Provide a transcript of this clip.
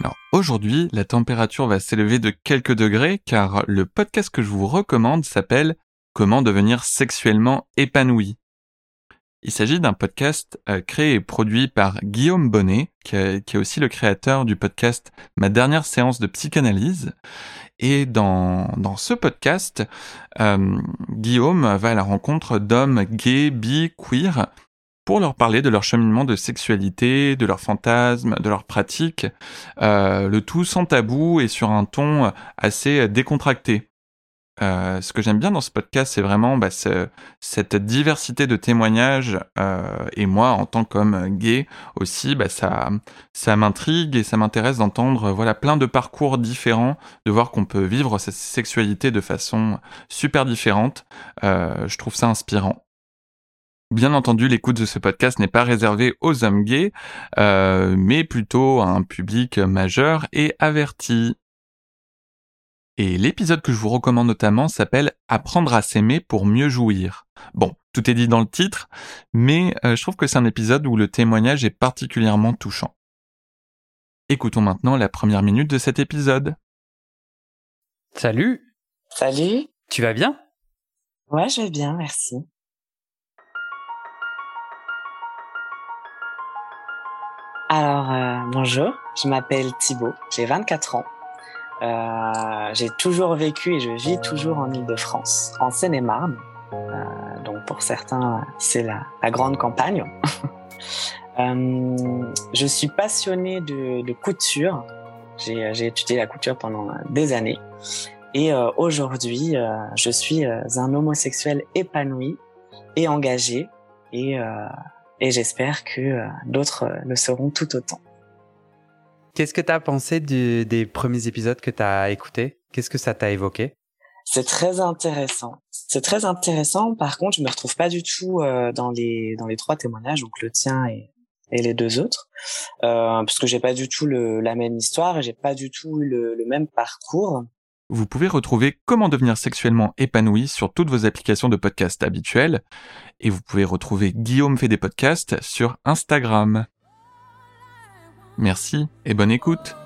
Alors aujourd'hui, la température va s'élever de quelques degrés car le podcast que je vous recommande s'appelle Comment devenir sexuellement épanoui. Il s'agit d'un podcast euh, créé et produit par Guillaume Bonnet, qui, est aussi le créateur du podcast Ma dernière séance de psychanalyse. Et dans, dans ce podcast, euh, Guillaume va à la rencontre d'hommes gays, bi, queer, pour leur parler de leur cheminement de sexualité, de leurs fantasmes, de leurs pratiques, euh, le tout sans tabou et sur un ton assez décontracté. Euh, ce que j'aime bien dans ce podcast, c'est vraiment bah, cette diversité de témoignages. Euh, et moi, en tant qu'homme gay aussi, bah, ça, m'intrigue et ça m'intéresse d'entendre voilà plein de parcours différents, de voir qu'on peut vivre cette sexualité de façon super différente. Euh, je trouve ça inspirant. Bien entendu, l'écoute de ce podcast n'est pas réservée aux hommes gays, euh, mais plutôt à un public majeur et averti. Et l'épisode que je vous recommande notamment s'appelle Apprendre à s'aimer pour mieux jouir. Bon, tout est dit dans le titre, mais euh, je trouve que c'est un épisode où le témoignage est particulièrement touchant. Écoutons maintenant la première minute de cet épisode. Salut Salut Tu vas bien? Ouais, je vais bien, merci. Alors, euh, bonjour, je m'appelle Thibaut, j'ai 24 ans. Euh, j'ai toujours vécu et je vis toujours en Ile-de-France, en Seine-et-Marne. Euh, donc pour certains, c'est la, grande campagne. je suis passionnée de, de couture. J'ai étudié la couture pendant des années. Et aujourd'hui, je suis un homosexuel épanoui et engagé. Et et j'espère que euh, d'autres euh, le seront tout autant. Qu'est-ce que tu as pensé du, des premiers épisodes que tu as écoutés? Qu'est-ce que ça t'a évoqué? C'est très intéressant. C'est très intéressant. Par contre, je me retrouve pas du tout euh, dans les dans les trois témoignages, donc le tien et, et les deux autres, euh, parce que j'ai pas du tout le, la même histoire et j'ai pas du tout le, le même parcours. Vous pouvez retrouver Comment devenir sexuellement épanoui sur toutes vos applications de podcast habituelles. Et vous pouvez retrouver Guillaume fait des podcasts sur Instagram. Merci et bonne écoute.